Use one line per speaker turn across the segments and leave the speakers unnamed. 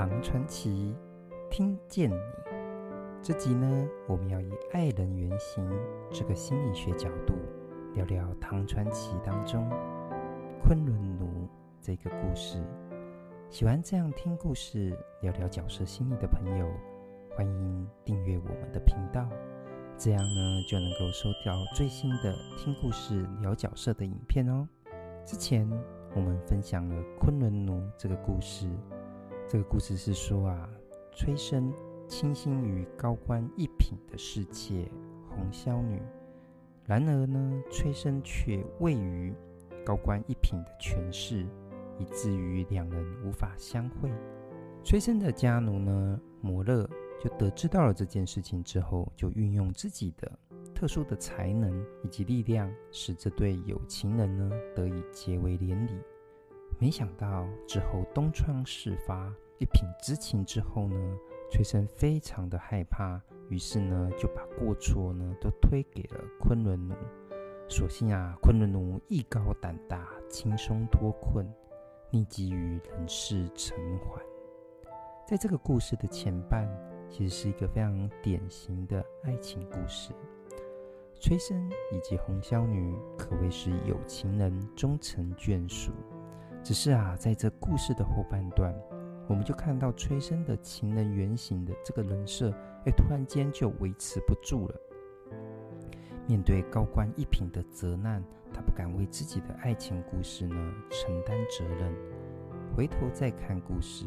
唐传奇，听见你。这集呢，我们要以爱人原型这个心理学角度聊聊唐传奇当中昆仑奴这个故事。喜欢这样听故事、聊聊角色心理的朋友，欢迎订阅我们的频道，这样呢就能够收到最新的听故事、聊角色的影片哦。之前我们分享了昆仑奴这个故事。这个故事是说啊，崔生倾心于高官一品的侍妾红绡女，然而呢，崔生却畏于高官一品的权势，以至于两人无法相会。崔生的家奴呢，摩勒就得知到了这件事情之后，就运用自己的特殊的才能以及力量，使这对有情人呢得以结为连理。没想到之后东窗事发，一品知情之后呢，崔生非常的害怕，于是呢就把过错呢都推给了昆仑奴。所幸啊，昆仑奴艺高胆大，轻松脱困，匿迹于人世尘寰。在这个故事的前半，其实是一个非常典型的爱情故事。崔生以及红绡女可谓是有情人终成眷属。只是啊，在这故事的后半段，我们就看到崔生的情人原型的这个人设，哎，突然间就维持不住了。面对高官一品的责难，他不敢为自己的爱情故事呢承担责任。回头再看故事，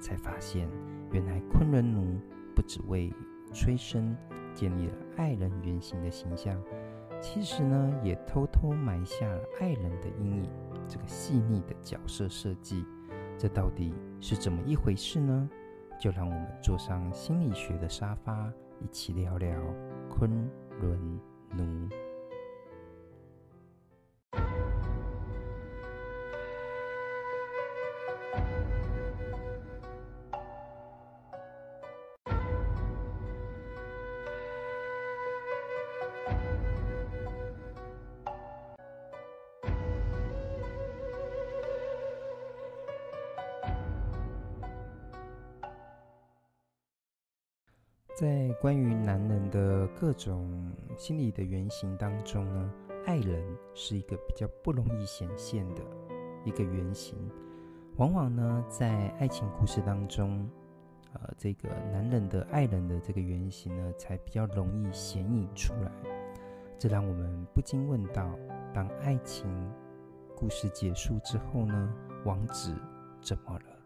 才发现原来昆仑奴不只为崔生建立了爱人原型的形象，其实呢，也偷偷埋下了爱人的阴影。这个细腻的角色设计，这到底是怎么一回事呢？就让我们坐上心理学的沙发，一起聊聊昆仑奴。在关于男人的各种心理的原型当中呢，爱人是一个比较不容易显现的一个原型。往往呢，在爱情故事当中，呃，这个男人的爱人的这个原型呢，才比较容易显影出来。这让我们不禁问到：当爱情故事结束之后呢，王子怎么了？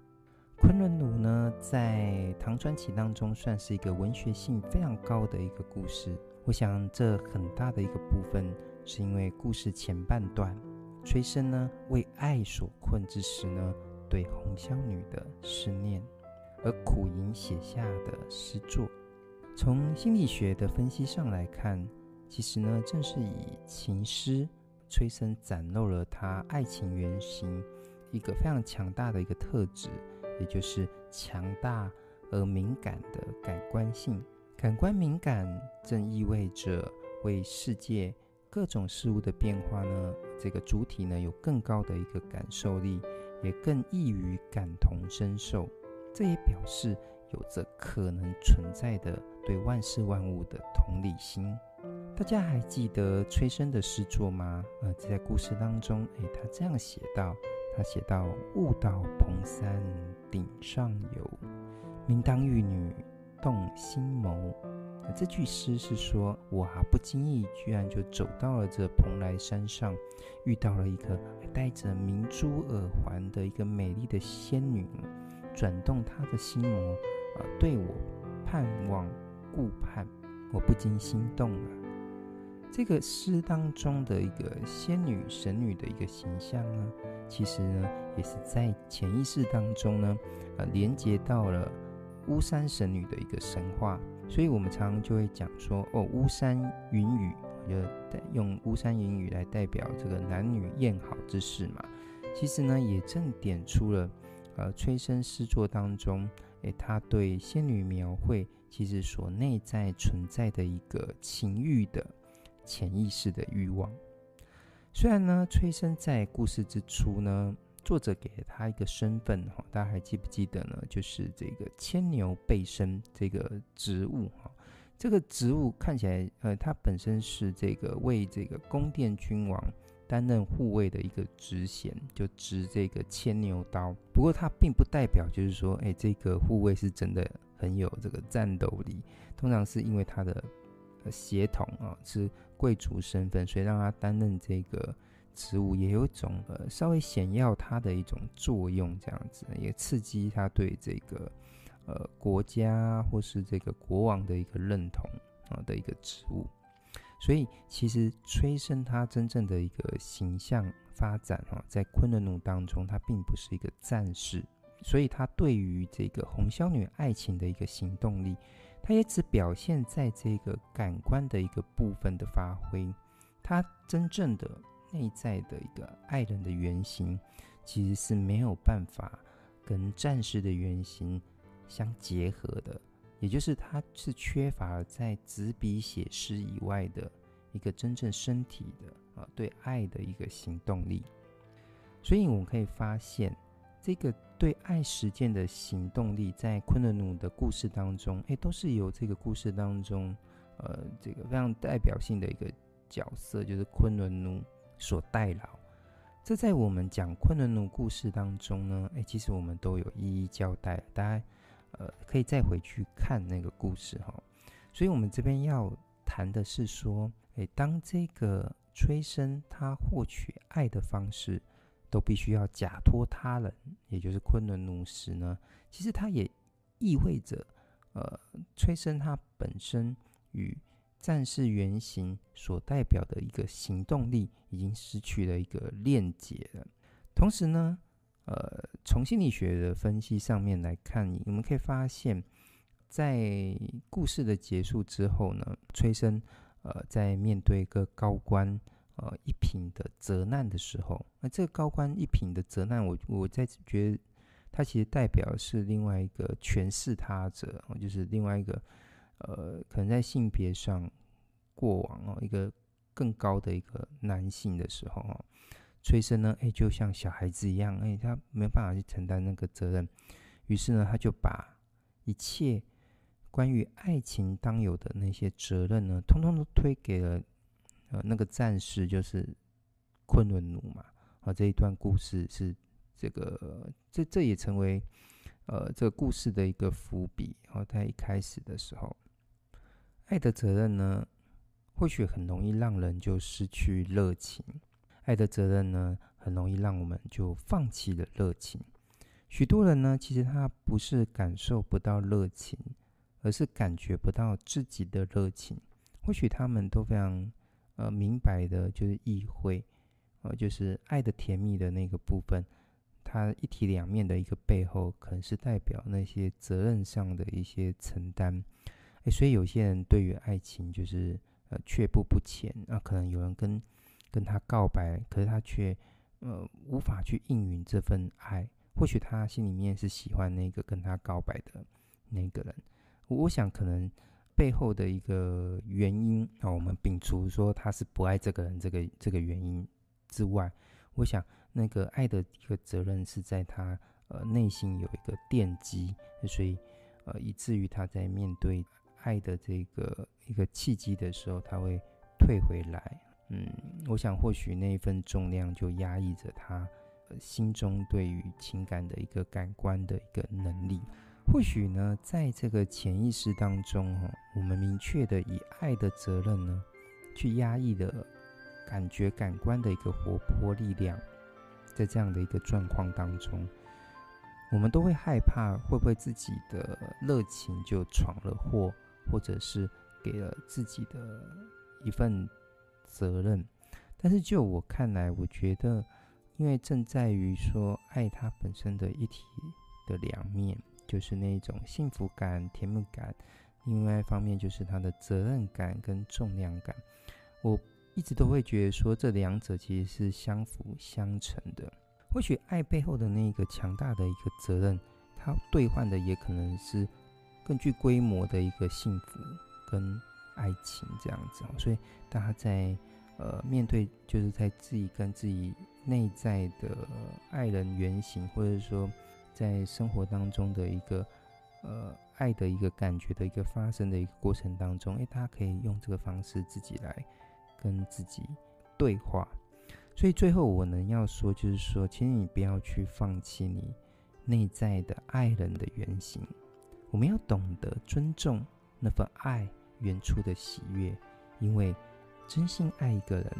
昆仑奴呢，在唐传奇当中算是一个文学性非常高的一个故事。我想，这很大的一个部分是因为故事前半段，崔生呢为爱所困之时呢，对红香女的思念，而苦吟写下的诗作。从心理学的分析上来看，其实呢，正是以情诗，崔生展露了他爱情原型一个非常强大的一个特质。也就是强大而敏感的感官性，感官敏感正意味着为世界各种事物的变化呢，这个主体呢有更高的一个感受力，也更易于感同身受。这也表示有着可能存在的对万事万物的同理心。大家还记得崔生的诗作吗？呃，在故事当中，诶，他这样写道。他写道：“悟道蓬山顶上有，明当玉女动心谋。”这句诗是说，我啊不经意居然就走到了这蓬莱山上，遇到了一个戴着明珠耳环的一个美丽的仙女，转动她的心魔，啊，对我盼望顾盼，我不禁心动了。这个诗当中的一个仙女神女的一个形象呢？其实呢，也是在潜意识当中呢，呃，连接到了巫山神女的一个神话，所以我们常常就会讲说，哦，巫山云雨，就用巫山云雨来代表这个男女艳好之事嘛。其实呢，也正点出了，呃，崔生诗作当中，诶，他对仙女描绘，其实所内在存在的一个情欲的潜意识的欲望。虽然呢，崔生在故事之初呢，作者给了他一个身份哈，大家还记不记得呢？就是这个牵牛背身这个职务哈。这个职务看起来，呃，他本身是这个为这个宫殿君王担任护卫的一个职衔，就执这个牵牛刀。不过，他并不代表就是说，哎，这个护卫是真的很有这个战斗力。通常是因为他的协同啊是贵族身份，所以让他担任这个职务，也有一种呃稍微显耀他的一种作用，这样子也刺激他对这个。呃，国家或是这个国王的一个认同啊的一个职务，所以其实崔生他真正的一个形象发展哈，在昆仑奴当中，他并不是一个战士，所以他对于这个红霄女爱情的一个行动力，他也只表现在这个感官的一个部分的发挥，他真正的内在的一个爱人的原型，其实是没有办法跟战士的原型。相结合的，也就是他是缺乏了在纸笔写诗以外的一个真正身体的啊对爱的一个行动力，所以我们可以发现，这个对爱实践的行动力，在昆仑奴的故事当中，哎，都是由这个故事当中，呃，这个非常代表性的一个角色，就是昆仑奴所代劳。这在我们讲昆仑奴故事当中呢，哎，其实我们都有一一交代，大家。呃，可以再回去看那个故事哈，所以我们这边要谈的是说，诶，当这个崔生他获取爱的方式都必须要假托他人，也就是昆仑奴时呢，其实它也意味着，呃，崔生他本身与战士原型所代表的一个行动力已经失去了一个链接了，同时呢。呃，从心理学的分析上面来看，你们可以发现，在故事的结束之后呢，崔生呃在面对一个高官呃一品的责难的时候，那这个高官一品的责难，我我在觉得他其实代表是另外一个诠释他者，就是另外一个呃可能在性别上过往哦一个更高的一个男性的时候哦。崔生呢，哎，就像小孩子一样，哎，他没有办法去承担那个责任，于是呢，他就把一切关于爱情当有的那些责任呢，通通都推给了呃那个战士，就是昆仑奴嘛。啊，这一段故事是这个，这这也成为呃这个故事的一个伏笔。然后在一开始的时候，爱的责任呢，或许很容易让人就失去热情。爱的责任呢，很容易让我们就放弃了热情。许多人呢，其实他不是感受不到热情，而是感觉不到自己的热情。或许他们都非常呃明白的，就是意会，呃，就是爱的甜蜜的那个部分，它一体两面的一个背后，可能是代表那些责任上的一些承担。哎，所以有些人对于爱情就是呃却步不前，那、可能有人跟。跟他告白，可是他却呃无法去应允这份爱。或许他心里面是喜欢那个跟他告白的那个人。我想可能背后的一个原因啊，我们摒除说他是不爱这个人这个这个原因之外，我想那个爱的一个责任是在他呃内心有一个奠基，所以呃以至于他在面对爱的这个一个契机的时候，他会退回来。嗯，我想或许那一份重量就压抑着他心中对于情感的一个感官的一个能力。或许呢，在这个潜意识当中，哈，我们明确的以爱的责任呢，去压抑的感觉感官的一个活泼力量，在这样的一个状况当中，我们都会害怕会不会自己的热情就闯了祸，或者是给了自己的一份。责任，但是就我看来，我觉得，因为正在于说爱它本身的一体的两面，就是那种幸福感、甜蜜感；另外一方面就是它的责任感跟重量感。我一直都会觉得说，这两者其实是相辅相成的。或许爱背后的那个强大的一个责任，它兑换的也可能是更具规模的一个幸福跟。爱情这样子，所以大家在呃面对，就是在自己跟自己内在的爱人原型，或者说在生活当中的一个呃爱的一个感觉的一个发生的一个过程当中，诶，他可以用这个方式自己来跟自己对话。所以最后我能要说，就是说，请你不要去放弃你内在的爱人的原型。我们要懂得尊重那份爱原初的喜悦，因为真心爱一个人，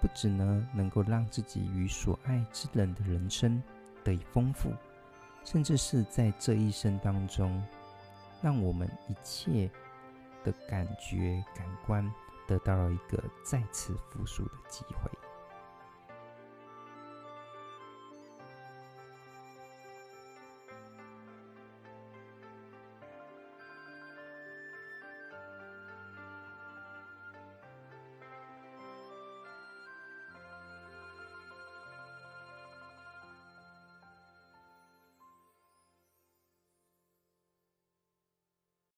不只呢能够让自己与所爱之人的人生得以丰富，甚至是在这一生当中，让我们一切的感觉、感官得到了一个再次复苏的机会。